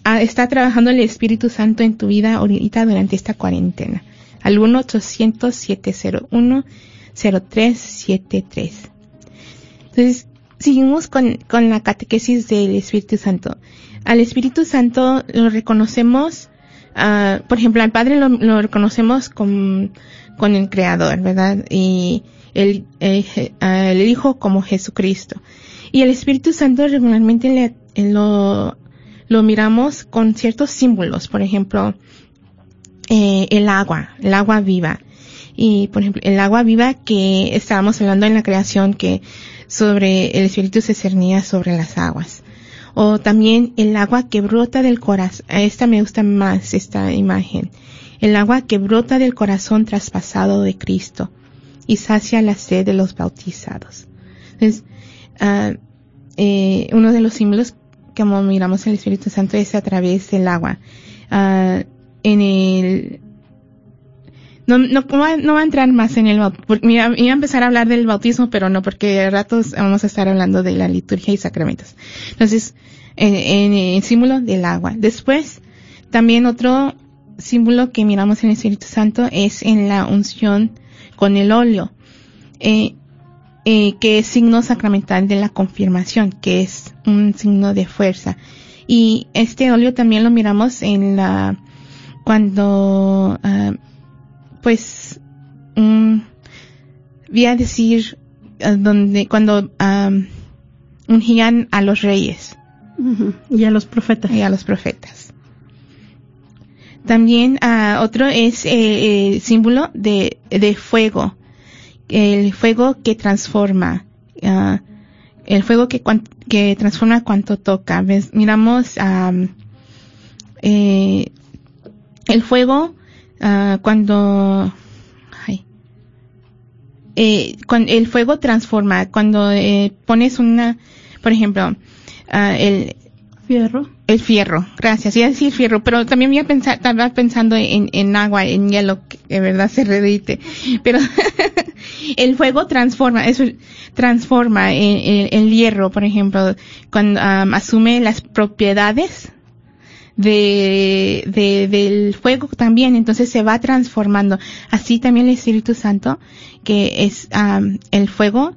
ah, está trabajando el Espíritu Santo en tu vida ahorita durante esta cuarentena. Al 1-800-701-0373. Entonces, seguimos con, con la catequesis del Espíritu Santo. Al Espíritu Santo lo reconocemos Uh, por ejemplo, al Padre lo, reconocemos con, el Creador, ¿verdad? Y el, eh, el Hijo como Jesucristo. Y el Espíritu Santo regularmente le, lo, lo miramos con ciertos símbolos, por ejemplo, eh, el agua, el agua viva. Y, por ejemplo, el agua viva que estábamos hablando en la creación que sobre el Espíritu se cernía sobre las aguas o también el agua que brota del corazón. Esta me gusta más, esta imagen. El agua que brota del corazón traspasado de Cristo y sacia la sed de los bautizados. Entonces, uh, eh, uno de los símbolos que miramos el Espíritu Santo es a través del agua. Uh, en el no, no, no va a entrar más en el bautismo. Iba, a empezar a hablar del bautismo, pero no, porque a ratos vamos a estar hablando de la liturgia y sacramentos. Entonces, en, el símbolo del agua. Después, también otro símbolo que miramos en el Espíritu Santo es en la unción con el óleo, eh, eh, que es signo sacramental de la confirmación, que es un signo de fuerza. Y este óleo también lo miramos en la, cuando uh, pues, um, voy a decir, uh, donde, cuando um, ungían a los reyes. Y a los profetas. Y a los profetas. También uh, otro es eh, eh, símbolo de, de fuego. El fuego que transforma. Uh, el fuego que, que transforma cuanto toca. ¿Ves? Miramos um, eh, el fuego uh, cuando, eh, cuando el fuego transforma, cuando eh, pones una, por ejemplo, uh, el fierro. El fierro, gracias. Iba a decir fierro, pero también voy a pensar, estaba pensando en, en agua, en hielo, que de verdad se redite. Pero el fuego transforma, eso transforma el, el, hierro, por ejemplo, cuando um, asume las propiedades de, de, del fuego también, entonces se va transformando. Así también el Espíritu Santo, que es um, el fuego,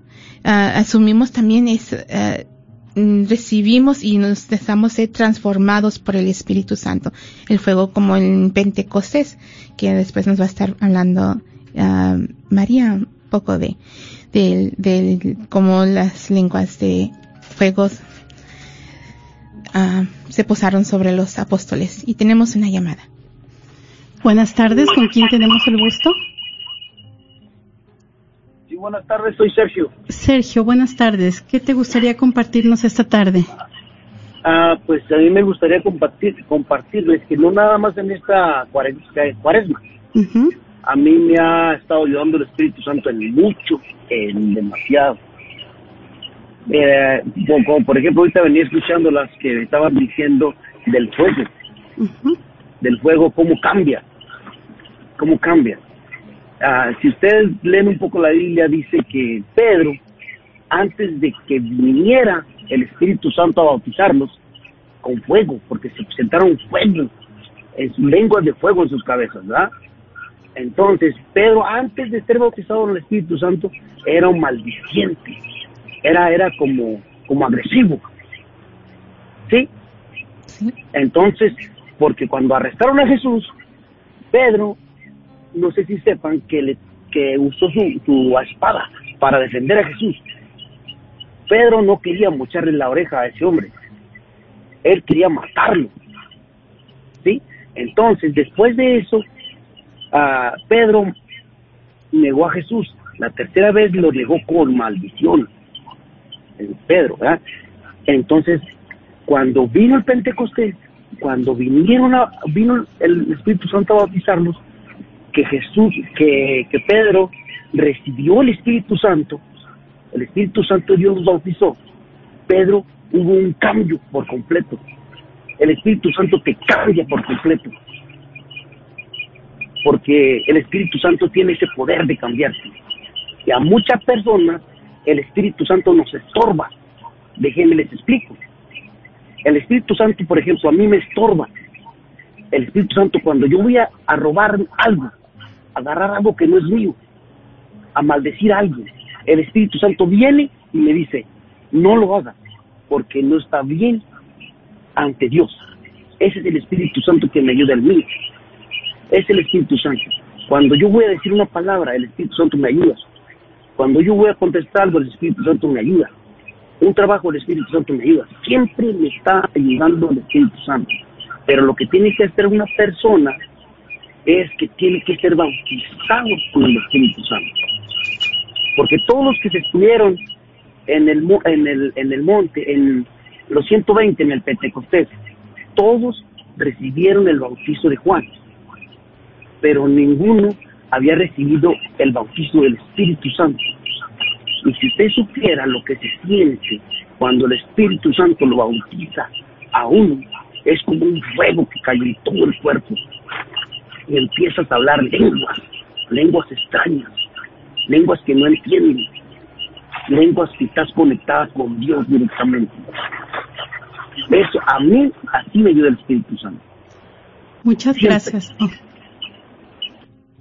uh, asumimos también es, uh, recibimos y nos dejamos ser transformados por el Espíritu Santo. El fuego como en Pentecostés, que después nos va a estar hablando uh, María un poco de, de, de, como las lenguas de fuegos uh, se posaron sobre los apóstoles. Y tenemos una llamada. Buenas tardes, ¿con quién tenemos el gusto? Sí, buenas tardes, soy Sergio. Sergio, buenas tardes. ¿Qué te gustaría compartirnos esta tarde? Ah, pues a mí me gustaría compartir, compartirles que no nada más en esta cuaresma. A mí me ha estado ayudando el Espíritu Santo en mucho, en demasiado eh, como, por ejemplo ahorita venía escuchando las que estaban diciendo del fuego, del fuego, cómo cambia, cómo cambia. Ah, si ustedes leen un poco la Biblia, dice que Pedro, antes de que viniera el Espíritu Santo a bautizarlos, con fuego, porque se presentaron fuego, en sus lenguas de fuego en sus cabezas, ¿verdad? Entonces, Pedro, antes de ser bautizado en el Espíritu Santo, era un maldiciente era, era como, como agresivo. ¿Sí? Entonces, porque cuando arrestaron a Jesús, Pedro, no sé si sepan que, le, que usó su, su espada para defender a Jesús. Pedro no quería mocharle la oreja a ese hombre. Él quería matarlo. ¿Sí? Entonces, después de eso, uh, Pedro negó a Jesús La tercera vez lo negó con maldición. Pedro, ¿verdad? Entonces, cuando vino el Pentecostés, cuando vinieron a, vino el Espíritu Santo a bautizarlos, que Jesús, que, que Pedro recibió el Espíritu Santo, el Espíritu Santo Dios bautizó, Pedro hubo un cambio por completo. El Espíritu Santo te cambia por completo. Porque el Espíritu Santo tiene ese poder de cambiarte. Y a muchas personas el Espíritu Santo nos estorba. Déjenme les explico. El Espíritu Santo, por ejemplo, a mí me estorba. El Espíritu Santo, cuando yo voy a, robar algo, a agarrar algo que no es mío, a maldecir a alguien, el Espíritu Santo viene y me dice, no lo hagas, porque no está bien ante Dios. Ese es el Espíritu Santo que me ayuda en mí. Es el Espíritu Santo. Cuando yo voy a decir una palabra, el Espíritu Santo me ayuda. Cuando yo voy a contestar algo, el Espíritu Santo me ayuda. Un trabajo, el Espíritu Santo me ayuda. Siempre me está ayudando el Espíritu Santo. Pero lo que tiene que hacer una persona es que tiene que ser bautizado con el Espíritu Santo. Porque todos los que se estuvieron en el, en el, en el monte, en los 120, en el Pentecostés, todos recibieron el bautizo de Juan. Pero ninguno había recibido el bautizo del Espíritu Santo. Y si usted supiera lo que se siente cuando el Espíritu Santo lo bautiza a uno, es como un fuego que cae en todo el cuerpo. Y empiezas a hablar lenguas, lenguas extrañas, lenguas que no entienden, lenguas que estás conectada con Dios directamente. Eso a mí, así me ayuda el Espíritu Santo. Muchas gracias.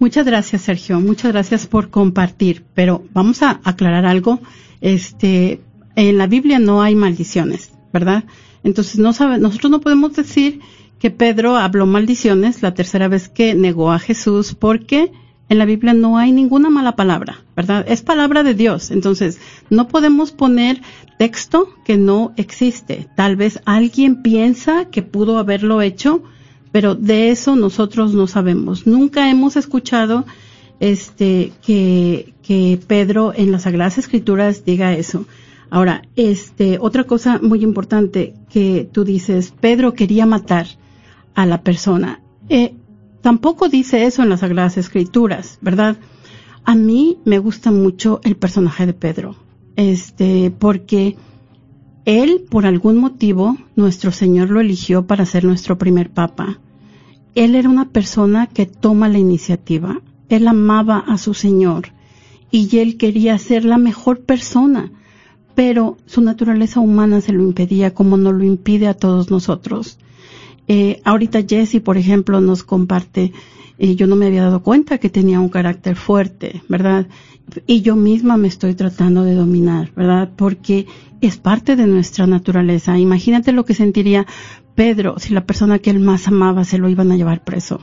Muchas gracias, Sergio. Muchas gracias por compartir. Pero vamos a aclarar algo. Este, en la Biblia no hay maldiciones, ¿verdad? Entonces no sabe, nosotros no podemos decir que Pedro habló maldiciones la tercera vez que negó a Jesús porque en la Biblia no hay ninguna mala palabra, ¿verdad? Es palabra de Dios. Entonces, no podemos poner texto que no existe. Tal vez alguien piensa que pudo haberlo hecho, pero de eso nosotros no sabemos. Nunca hemos escuchado este que, que Pedro en las Sagradas Escrituras diga eso. Ahora, este, otra cosa muy importante que tú dices, Pedro quería matar a la persona. Eh, tampoco dice eso en las Sagradas Escrituras, ¿verdad? A mí me gusta mucho el personaje de Pedro, este, porque él, por algún motivo, nuestro Señor lo eligió para ser nuestro primer papa. Él era una persona que toma la iniciativa. Él amaba a su Señor y él quería ser la mejor persona, pero su naturaleza humana se lo impedía como no lo impide a todos nosotros. Eh, ahorita Jesse, por ejemplo, nos comparte, eh, yo no me había dado cuenta que tenía un carácter fuerte, ¿verdad? Y yo misma me estoy tratando de dominar, ¿verdad? Porque es parte de nuestra naturaleza. Imagínate lo que sentiría Pedro si la persona que él más amaba se lo iban a llevar preso.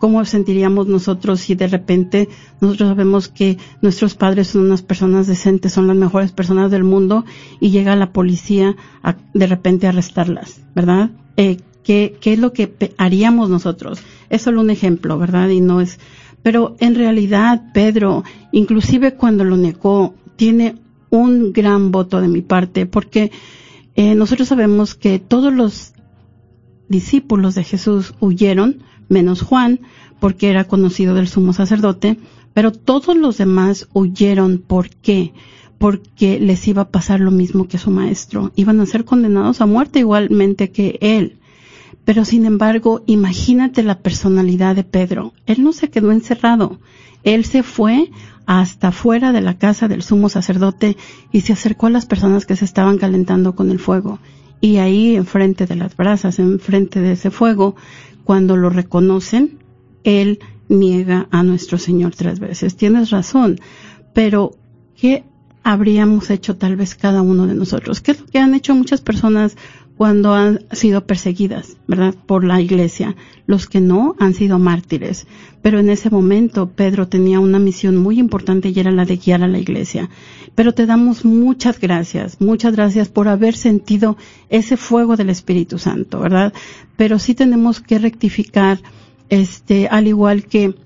¿Cómo sentiríamos nosotros si de repente nosotros sabemos que nuestros padres son unas personas decentes, son las mejores personas del mundo y llega la policía a de repente a arrestarlas, ¿verdad? Eh, ¿qué, ¿Qué es lo que haríamos nosotros? Es solo un ejemplo, ¿verdad? Y no es, pero en realidad Pedro, inclusive cuando lo negó, tiene un gran voto de mi parte, porque eh, nosotros sabemos que todos los discípulos de Jesús huyeron, menos Juan, porque era conocido del sumo sacerdote, pero todos los demás huyeron. ¿Por qué? Porque les iba a pasar lo mismo que su maestro. Iban a ser condenados a muerte igualmente que él. Pero sin embargo, imagínate la personalidad de Pedro. Él no se quedó encerrado. Él se fue hasta fuera de la casa del sumo sacerdote y se acercó a las personas que se estaban calentando con el fuego. Y ahí, enfrente de las brasas, enfrente de ese fuego, cuando lo reconocen, él niega a nuestro Señor tres veces. Tienes razón, pero ¿qué habríamos hecho tal vez cada uno de nosotros? ¿Qué es lo que han hecho muchas personas cuando han sido perseguidas, ¿verdad? Por la iglesia. Los que no han sido mártires. Pero en ese momento Pedro tenía una misión muy importante y era la de guiar a la iglesia. Pero te damos muchas gracias, muchas gracias por haber sentido ese fuego del Espíritu Santo, ¿verdad? Pero sí tenemos que rectificar, este, al igual que,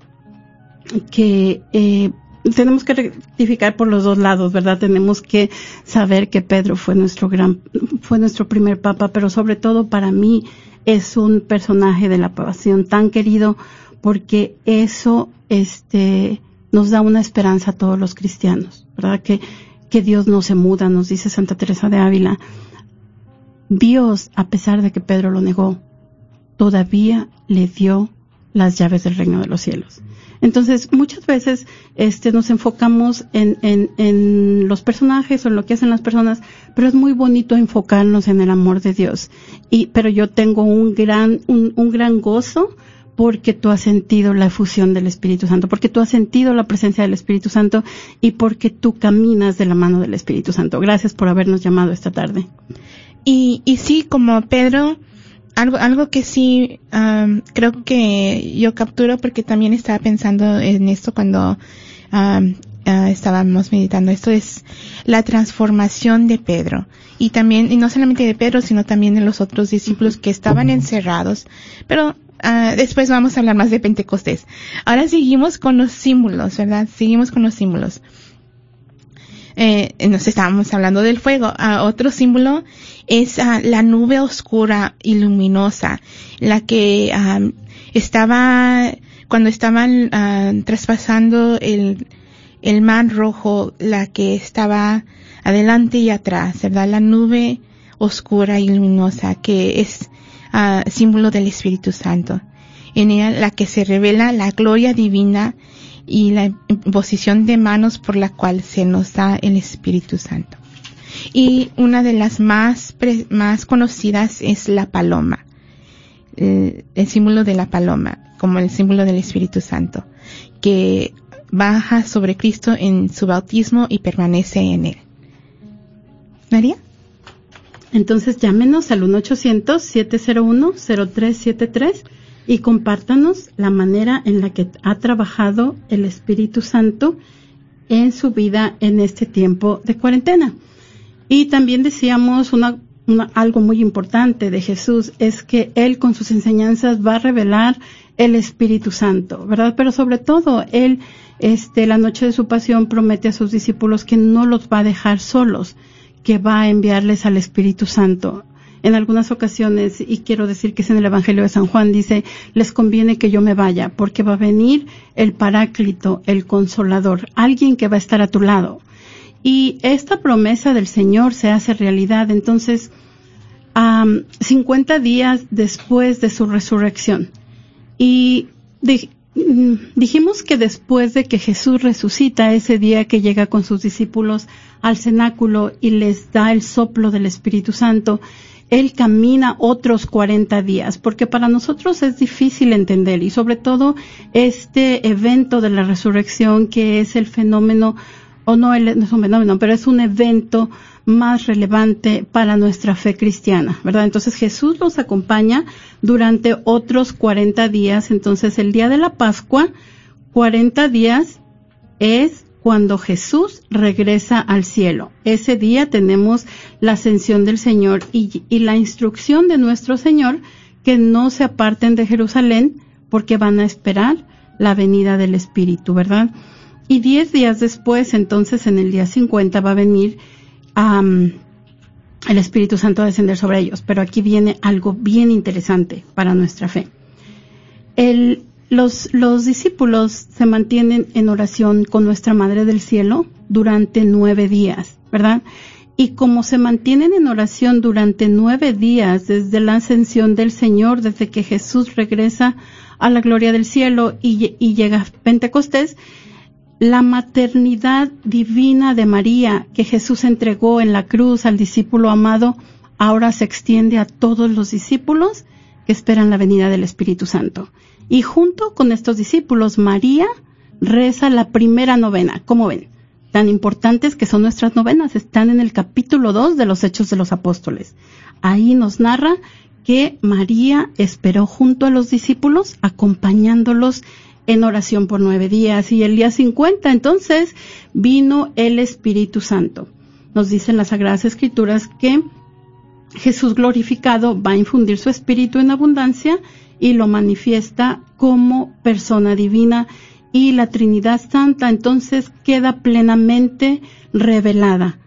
que, eh, tenemos que rectificar por los dos lados, ¿verdad? Tenemos que saber que Pedro fue nuestro gran, fue nuestro primer papa, pero sobre todo para mí es un personaje de la pasión tan querido porque eso, este, nos da una esperanza a todos los cristianos, ¿verdad? Que, que Dios no se muda, nos dice Santa Teresa de Ávila. Dios, a pesar de que Pedro lo negó, todavía le dio las llaves del reino de los cielos. Entonces, muchas veces este, nos enfocamos en, en, en, los personajes o en lo que hacen las personas, pero es muy bonito enfocarnos en el amor de Dios. Y, pero yo tengo un gran, un, un gran gozo porque tú has sentido la efusión del Espíritu Santo, porque tú has sentido la presencia del Espíritu Santo y porque tú caminas de la mano del Espíritu Santo. Gracias por habernos llamado esta tarde. Y, y sí, como Pedro, algo, algo que sí um, creo que yo capturo porque también estaba pensando en esto cuando um, estábamos meditando. Esto es la transformación de Pedro. Y también, y no solamente de Pedro, sino también de los otros discípulos que estaban encerrados. Pero uh, después vamos a hablar más de Pentecostés. Ahora seguimos con los símbolos, ¿verdad? Seguimos con los símbolos. Eh, nos estábamos hablando del fuego. Uh, otro símbolo es uh, la nube oscura y luminosa, la que um, estaba cuando estaban traspasando el, el mar rojo, la que estaba adelante y atrás, ¿verdad? La nube oscura y luminosa que es símbolo del Espíritu Santo. En ella la que se revela la gloria divina y la imposición de manos por la cual se nos da el Espíritu Santo. Y una de las más, más conocidas es la paloma, el, el símbolo de la paloma, como el símbolo del Espíritu Santo, que baja sobre Cristo en su bautismo y permanece en él. María. Entonces llámenos al 1-800-701-0373 y compártanos la manera en la que ha trabajado el Espíritu Santo en su vida en este tiempo de cuarentena. Y también decíamos una, una, algo muy importante de Jesús es que Él con sus enseñanzas va a revelar el Espíritu Santo, ¿verdad? Pero sobre todo, Él, este, la noche de su pasión promete a sus discípulos que no los va a dejar solos, que va a enviarles al Espíritu Santo. En algunas ocasiones, y quiero decir que es en el Evangelio de San Juan, dice, les conviene que yo me vaya, porque va a venir el Paráclito, el Consolador, alguien que va a estar a tu lado. Y esta promesa del Señor se hace realidad. Entonces, um, 50 días después de su resurrección. Y di dijimos que después de que Jesús resucita, ese día que llega con sus discípulos al cenáculo y les da el soplo del Espíritu Santo, Él camina otros 40 días, porque para nosotros es difícil entender y sobre todo este evento de la resurrección que es el fenómeno o no, no es un fenómeno, pero es un evento más relevante para nuestra fe cristiana, ¿verdad? Entonces Jesús los acompaña durante otros 40 días. Entonces el día de la Pascua, 40 días es cuando Jesús regresa al cielo. Ese día tenemos la ascensión del Señor y, la instrucción de nuestro Señor que no se aparten de Jerusalén porque van a esperar la venida del Espíritu, ¿verdad? Y diez días después, entonces en el día 50 va a venir el Espíritu Santo a descender sobre ellos. Pero aquí viene algo bien interesante para nuestra fe. El, los, los discípulos se mantienen en oración con nuestra Madre del Cielo durante nueve días, ¿verdad? Y como se mantienen en oración durante nueve días desde la ascensión del Señor, desde que Jesús regresa a la gloria del cielo y, y llega Pentecostés, la maternidad divina de María que Jesús entregó en la cruz al discípulo amado ahora se extiende a todos los discípulos que esperan la venida del Espíritu Santo. Y junto con estos discípulos, María reza la primera novena. ¿Cómo ven? Tan importantes que son nuestras novenas. Están en el capítulo 2 de los Hechos de los Apóstoles. Ahí nos narra que María esperó junto a los discípulos, acompañándolos en oración por nueve días y el día 50 entonces vino el Espíritu Santo. Nos dicen las Sagradas Escrituras que Jesús glorificado va a infundir su Espíritu en abundancia y lo manifiesta como persona divina y la Trinidad Santa entonces queda plenamente revelada.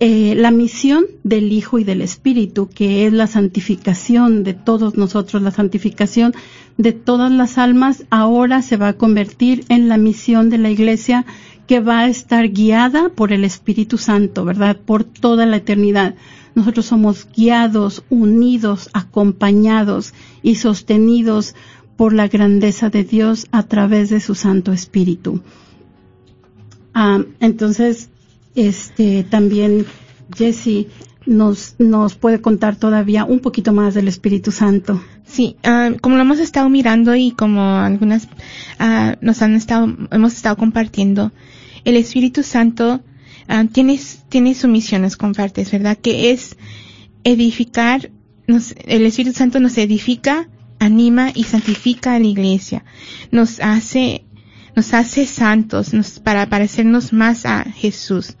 Eh, la misión del Hijo y del Espíritu, que es la santificación de todos nosotros, la santificación de todas las almas, ahora se va a convertir en la misión de la Iglesia que va a estar guiada por el Espíritu Santo, ¿verdad? Por toda la eternidad. Nosotros somos guiados, unidos, acompañados y sostenidos por la grandeza de Dios a través de su Santo Espíritu. Ah, entonces, este, también Jesse nos, nos puede contar todavía un poquito más del Espíritu Santo. Sí, ah, como lo hemos estado mirando y como algunas uh, nos han estado, hemos estado compartiendo, el Espíritu Santo tiene, tiene su misión, nos compartes, ¿verdad? Que es edificar, nos, el Espíritu Santo nos edifica, anima y santifica a la iglesia. Nos hace nos hace santos para parecernos más a Jesús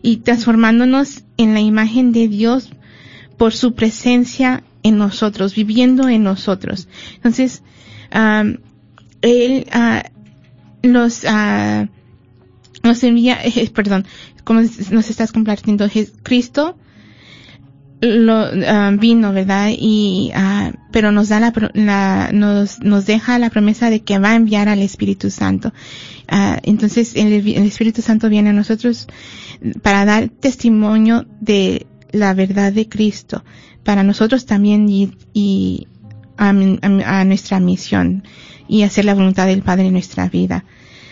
y transformándonos en la imagen de Dios por su presencia en nosotros, viviendo en nosotros. Entonces, Él uh, nos, nos envía, eh, perdón, como nos estás compartiendo, Cristo lo um, vino, ¿verdad? Y uh, pero nos da la, la, nos nos deja la promesa de que va a enviar al Espíritu Santo. Uh, entonces el, el, Espíritu Santo viene a nosotros para dar testimonio de la verdad de Cristo para nosotros también y, y a, a, a, nuestra misión y hacer la voluntad del Padre en nuestra vida.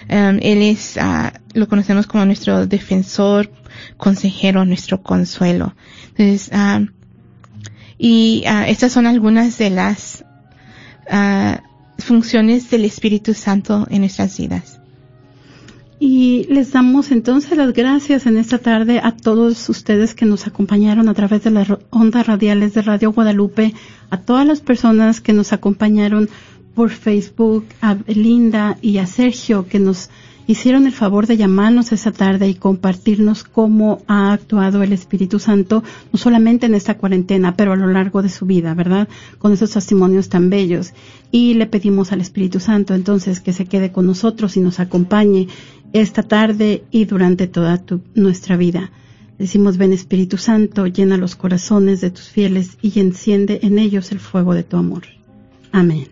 Um, él es, uh, lo conocemos como nuestro defensor, consejero, nuestro consuelo. Entonces, uh, y uh, estas son algunas de las funciones del Espíritu Santo en nuestras vidas. Y les damos entonces las gracias en esta tarde a todos ustedes que nos acompañaron a través de las ondas radiales de Radio Guadalupe, a todas las personas que nos acompañaron por Facebook, a Linda y a Sergio que nos hicieron el favor de llamarnos esa tarde y compartirnos cómo ha actuado el Espíritu Santo, no solamente en esta cuarentena, pero a lo largo de su vida, ¿verdad? Con esos testimonios tan bellos. Y le pedimos al Espíritu Santo entonces que se quede con nosotros y nos acompañe esta tarde y durante toda nuestra vida. Decimos, ven Espíritu Santo, llena los corazones de tus fieles y enciende en ellos el fuego de tu amor. Amén.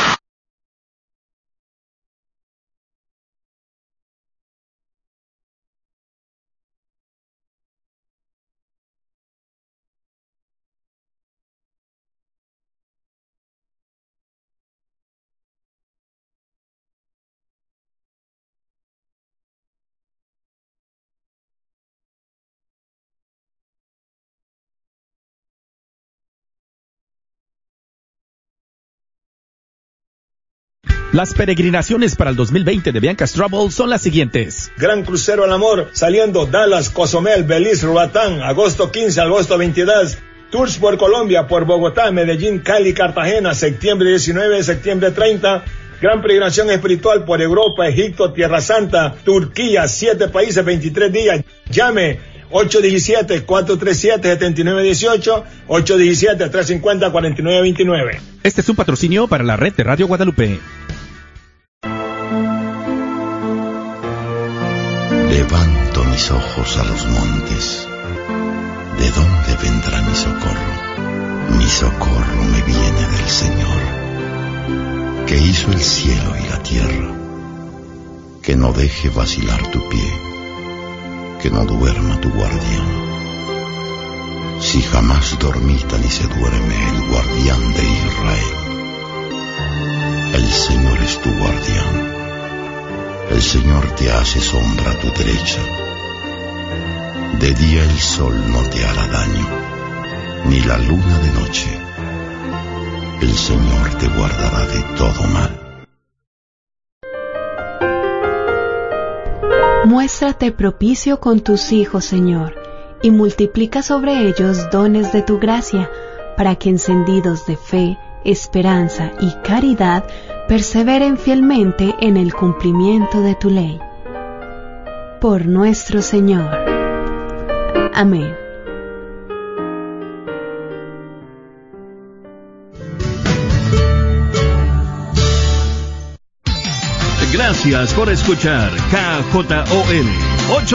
Las peregrinaciones para el 2020 de Bianca's Trouble son las siguientes. Gran Crucero al Amor, saliendo Dallas, Cozumel, Belice, Ruatán, agosto 15, agosto 22. Tours por Colombia, por Bogotá, Medellín, Cali, Cartagena, septiembre 19, septiembre 30. Gran peregrinación espiritual por Europa, Egipto, Tierra Santa, Turquía, siete países, 23 días. Llame 817-437-7918, 817-350-4929. Este es un patrocinio para la red de Radio Guadalupe. Levanto mis ojos a los montes. ¿De dónde vendrá mi socorro? Mi socorro me viene del Señor, que hizo el cielo y la tierra. Que no deje vacilar tu pie, que no duerma tu guardián. Si jamás dormita ni se duerme el guardián de Israel, el Señor es tu guardián el Señor te hace sombra a tu derecha. De día el sol no te hará daño, ni la luna de noche. El Señor te guardará de todo mal. Muéstrate propicio con tus hijos, Señor, y multiplica sobre ellos dones de tu gracia, para que encendidos de fe, esperanza y caridad perseveren fielmente en el cumplimiento de tu ley. Por nuestro Señor. Amén. Gracias por escuchar KJON